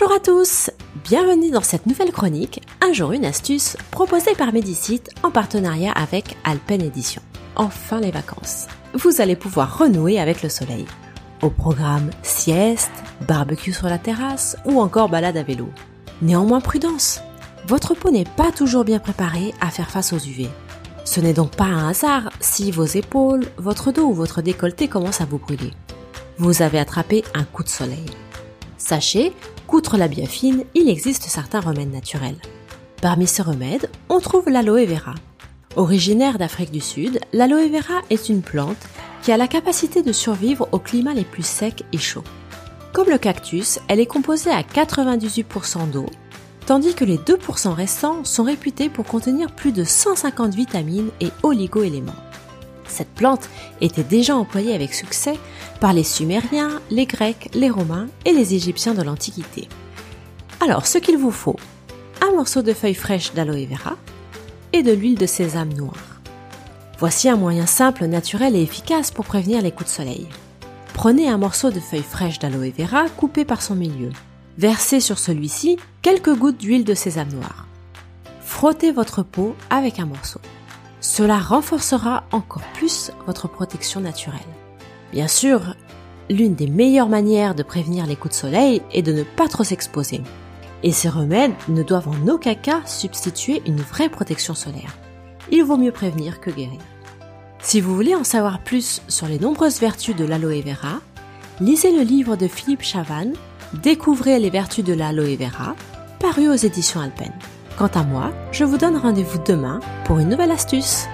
Bonjour à tous Bienvenue dans cette nouvelle chronique, un jour une astuce, proposée par Medicite en partenariat avec Alpen Edition. Enfin les vacances. Vous allez pouvoir renouer avec le soleil. Au programme sieste, barbecue sur la terrasse ou encore balade à vélo. Néanmoins prudence, votre peau n'est pas toujours bien préparée à faire face aux UV. Ce n'est donc pas un hasard si vos épaules, votre dos ou votre décolleté commencent à vous brûler. Vous avez attrapé un coup de soleil. Sachez qu'outre la biafine, il existe certains remèdes naturels. Parmi ces remèdes, on trouve l'aloe vera. Originaire d'Afrique du Sud, l'aloe vera est une plante qui a la capacité de survivre aux climats les plus secs et chauds. Comme le cactus, elle est composée à 98% d'eau, tandis que les 2% restants sont réputés pour contenir plus de 150 vitamines et oligo-éléments. Cette plante était déjà employée avec succès par les Sumériens, les Grecs, les Romains et les Égyptiens de l'Antiquité. Alors, ce qu'il vous faut, un morceau de feuilles fraîches d'aloe vera et de l'huile de sésame noire. Voici un moyen simple, naturel et efficace pour prévenir les coups de soleil. Prenez un morceau de feuilles fraîches d'aloe vera coupé par son milieu. Versez sur celui-ci quelques gouttes d'huile de sésame noire. Frottez votre peau avec un morceau. Cela renforcera encore plus votre protection naturelle. Bien sûr, l'une des meilleures manières de prévenir les coups de soleil est de ne pas trop s'exposer. Et ces remèdes ne doivent en aucun cas substituer une vraie protection solaire. Il vaut mieux prévenir que guérir. Si vous voulez en savoir plus sur les nombreuses vertus de l'aloe vera, lisez le livre de Philippe Chavannes, Découvrez les vertus de l'aloe vera, paru aux éditions Alpen. Quant à moi, je vous donne rendez-vous demain pour une nouvelle astuce.